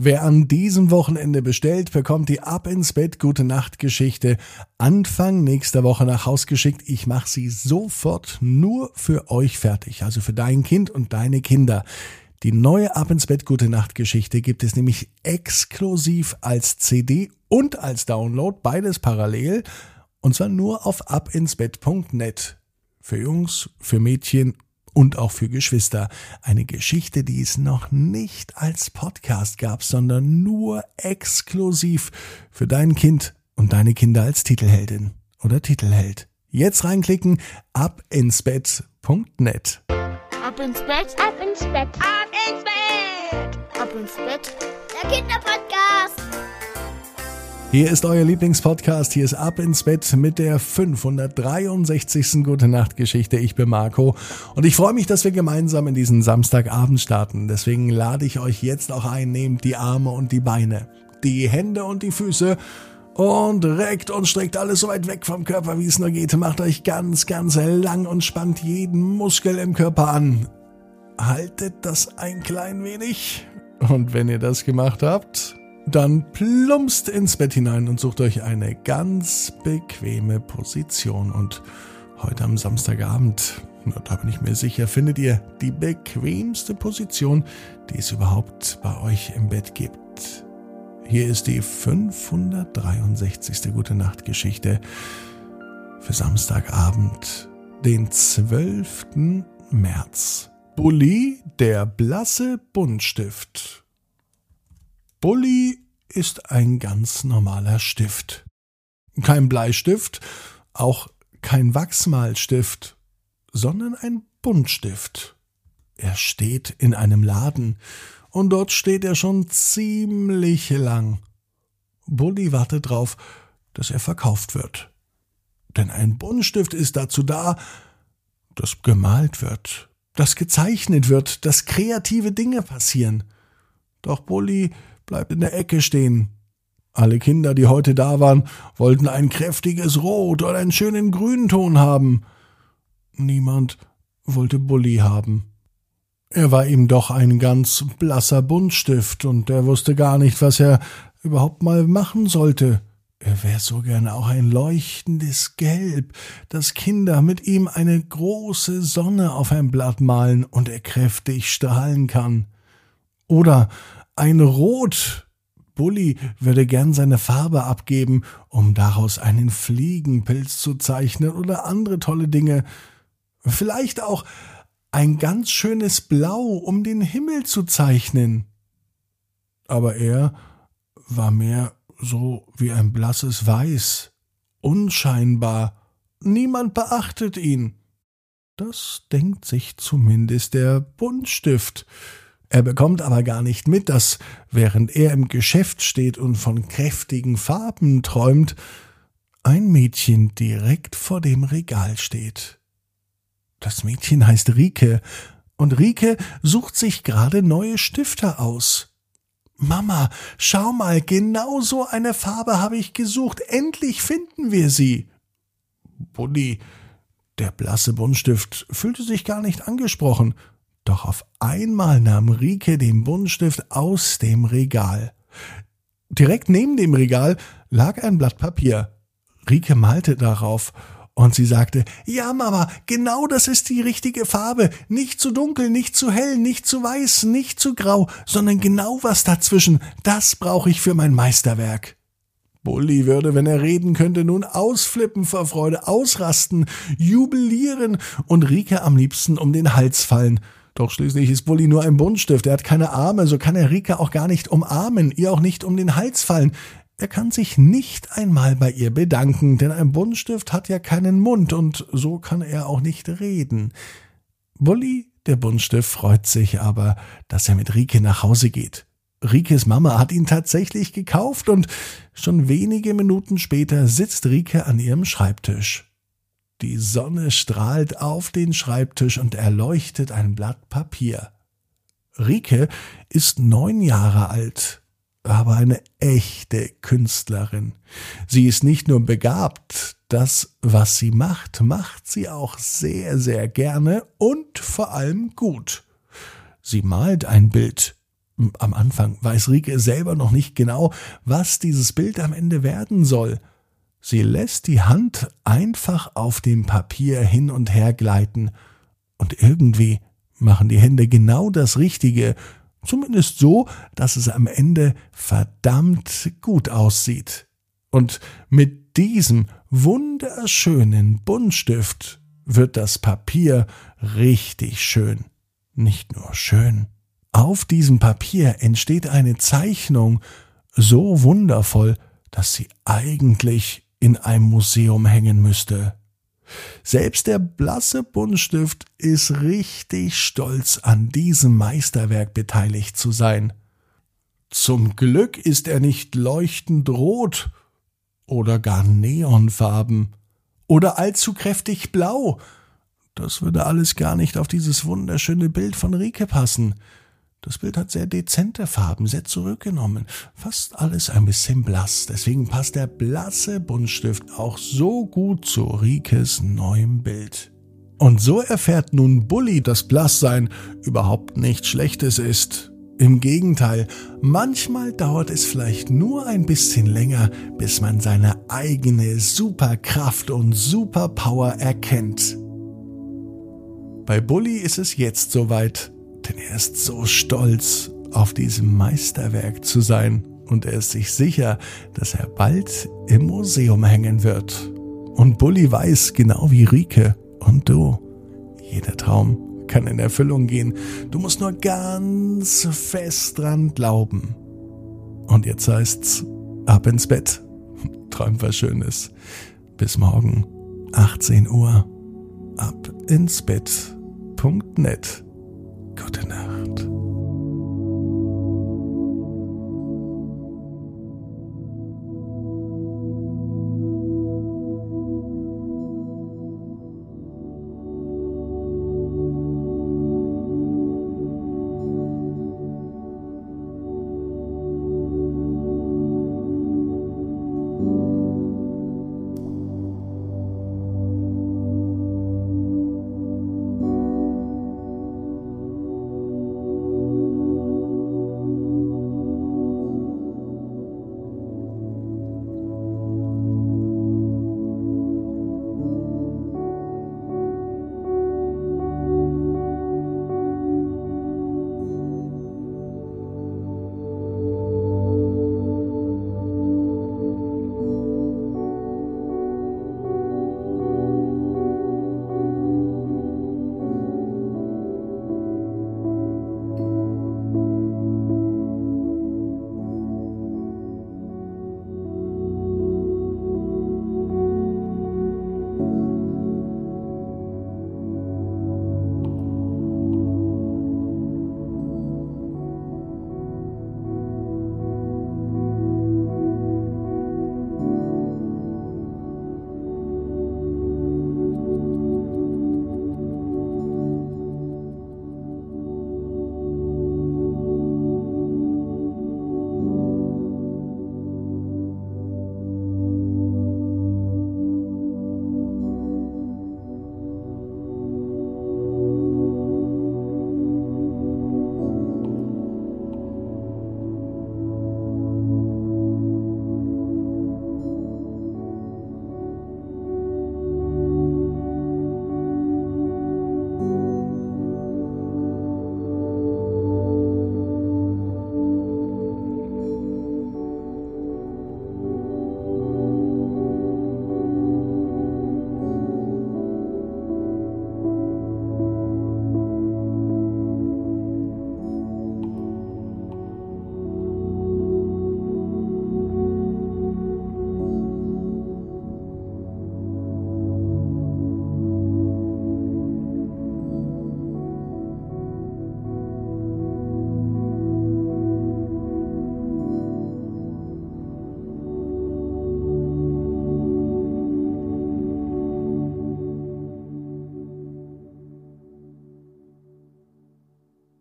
Wer an diesem Wochenende bestellt, bekommt die Ab ins Bett Gute Nacht Geschichte Anfang nächster Woche nach Haus geschickt. Ich mache sie sofort nur für euch fertig, also für dein Kind und deine Kinder. Die neue Ab ins Bett Gute Nacht Geschichte gibt es nämlich exklusiv als CD und als Download, beides parallel, und zwar nur auf abinsbett.net. Für Jungs, für Mädchen und auch für Geschwister. Eine Geschichte, die es noch nicht als Podcast gab, sondern nur exklusiv für dein Kind und deine Kinder als Titelheldin oder Titelheld. Jetzt reinklicken, abinsbett.net. Ab ins Bett, ab ins Bett, ab ins Bett, ab ins Bett. Der Kinderpodcast. Hier ist euer Lieblingspodcast. Hier ist Ab ins Bett mit der 563. Gute Nacht Geschichte. Ich bin Marco und ich freue mich, dass wir gemeinsam in diesen Samstagabend starten. Deswegen lade ich euch jetzt auch ein, nehmt die Arme und die Beine, die Hände und die Füße und reckt und streckt alles so weit weg vom Körper, wie es nur geht. Macht euch ganz, ganz lang und spannt jeden Muskel im Körper an. Haltet das ein klein wenig. Und wenn ihr das gemacht habt, dann plumpst ins Bett hinein und sucht euch eine ganz bequeme Position. Und heute am Samstagabend, da bin ich mir sicher, findet ihr die bequemste Position, die es überhaupt bei euch im Bett gibt. Hier ist die 563. Gute Nacht Geschichte für Samstagabend, den 12. März. Bulli, der blasse Buntstift. Bulli ist ein ganz normaler Stift. Kein Bleistift, auch kein Wachsmalstift, sondern ein Buntstift. Er steht in einem Laden, und dort steht er schon ziemlich lang. Bulli wartet drauf, dass er verkauft wird. Denn ein Buntstift ist dazu da, dass gemalt wird, dass gezeichnet wird, dass kreative Dinge passieren. Doch Bulli bleibt in der Ecke stehen. Alle Kinder, die heute da waren, wollten ein kräftiges Rot oder einen schönen Grünton haben. Niemand wollte Bulli haben. Er war ihm doch ein ganz blasser Buntstift und er wusste gar nicht, was er überhaupt mal machen sollte. Er wäre so gerne auch ein leuchtendes Gelb, dass Kinder mit ihm eine große Sonne auf ein Blatt malen und er kräftig strahlen kann. Oder ein Rot. Bulli würde gern seine Farbe abgeben, um daraus einen Fliegenpilz zu zeichnen oder andere tolle Dinge. Vielleicht auch ein ganz schönes Blau, um den Himmel zu zeichnen. Aber er war mehr so wie ein blasses Weiß, unscheinbar, niemand beachtet ihn. Das denkt sich zumindest der Buntstift, er bekommt aber gar nicht mit, dass, während er im Geschäft steht und von kräftigen Farben träumt, ein Mädchen direkt vor dem Regal steht. Das Mädchen heißt Rike, und Rike sucht sich gerade neue Stifter aus. Mama, schau mal, genau so eine Farbe habe ich gesucht, endlich finden wir sie. Bulli, der blasse Buntstift, fühlte sich gar nicht angesprochen doch auf einmal nahm Rike den Buntstift aus dem Regal. Direkt neben dem Regal lag ein Blatt Papier. Rike malte darauf und sie sagte, ja, Mama, genau das ist die richtige Farbe. Nicht zu dunkel, nicht zu hell, nicht zu weiß, nicht zu grau, sondern genau was dazwischen. Das brauche ich für mein Meisterwerk. Bulli würde, wenn er reden könnte, nun ausflippen vor Freude, ausrasten, jubilieren und Rike am liebsten um den Hals fallen. Doch schließlich ist Bulli nur ein Buntstift. Er hat keine Arme, so kann er Rika auch gar nicht umarmen, ihr auch nicht um den Hals fallen. Er kann sich nicht einmal bei ihr bedanken, denn ein Buntstift hat ja keinen Mund und so kann er auch nicht reden. Bulli, der Buntstift, freut sich aber, dass er mit Rike nach Hause geht. Rikes Mama hat ihn tatsächlich gekauft und schon wenige Minuten später sitzt Rike an ihrem Schreibtisch. Die Sonne strahlt auf den Schreibtisch und erleuchtet ein Blatt Papier. Rike ist neun Jahre alt, aber eine echte Künstlerin. Sie ist nicht nur begabt, das, was sie macht, macht sie auch sehr, sehr gerne und vor allem gut. Sie malt ein Bild Am Anfang weiß Rike selber noch nicht genau, was dieses Bild am Ende werden soll. Sie lässt die Hand einfach auf dem Papier hin und her gleiten, und irgendwie machen die Hände genau das Richtige, zumindest so, dass es am Ende verdammt gut aussieht. Und mit diesem wunderschönen Buntstift wird das Papier richtig schön. Nicht nur schön. Auf diesem Papier entsteht eine Zeichnung so wundervoll, dass sie eigentlich in einem Museum hängen müsste. Selbst der blasse Buntstift ist richtig stolz an diesem Meisterwerk beteiligt zu sein. Zum Glück ist er nicht leuchtend rot oder gar neonfarben oder allzu kräftig blau. Das würde alles gar nicht auf dieses wunderschöne Bild von Rike passen. Das Bild hat sehr dezente Farben, sehr zurückgenommen, fast alles ein bisschen blass. Deswegen passt der blasse Buntstift auch so gut zu Rikes neuem Bild. Und so erfährt nun Bully, dass Blasssein überhaupt nichts Schlechtes ist. Im Gegenteil, manchmal dauert es vielleicht nur ein bisschen länger, bis man seine eigene Superkraft und Superpower erkennt. Bei Bully ist es jetzt soweit denn er ist so stolz, auf diesem Meisterwerk zu sein und er ist sich sicher, dass er bald im Museum hängen wird. Und Bully weiß, genau wie Rike und du, jeder Traum kann in Erfüllung gehen. Du musst nur ganz fest dran glauben. Und jetzt heißt's, ab ins Bett. Träum was Schönes. Bis morgen, 18 Uhr. Ab ins Bett.net. Gute Nacht.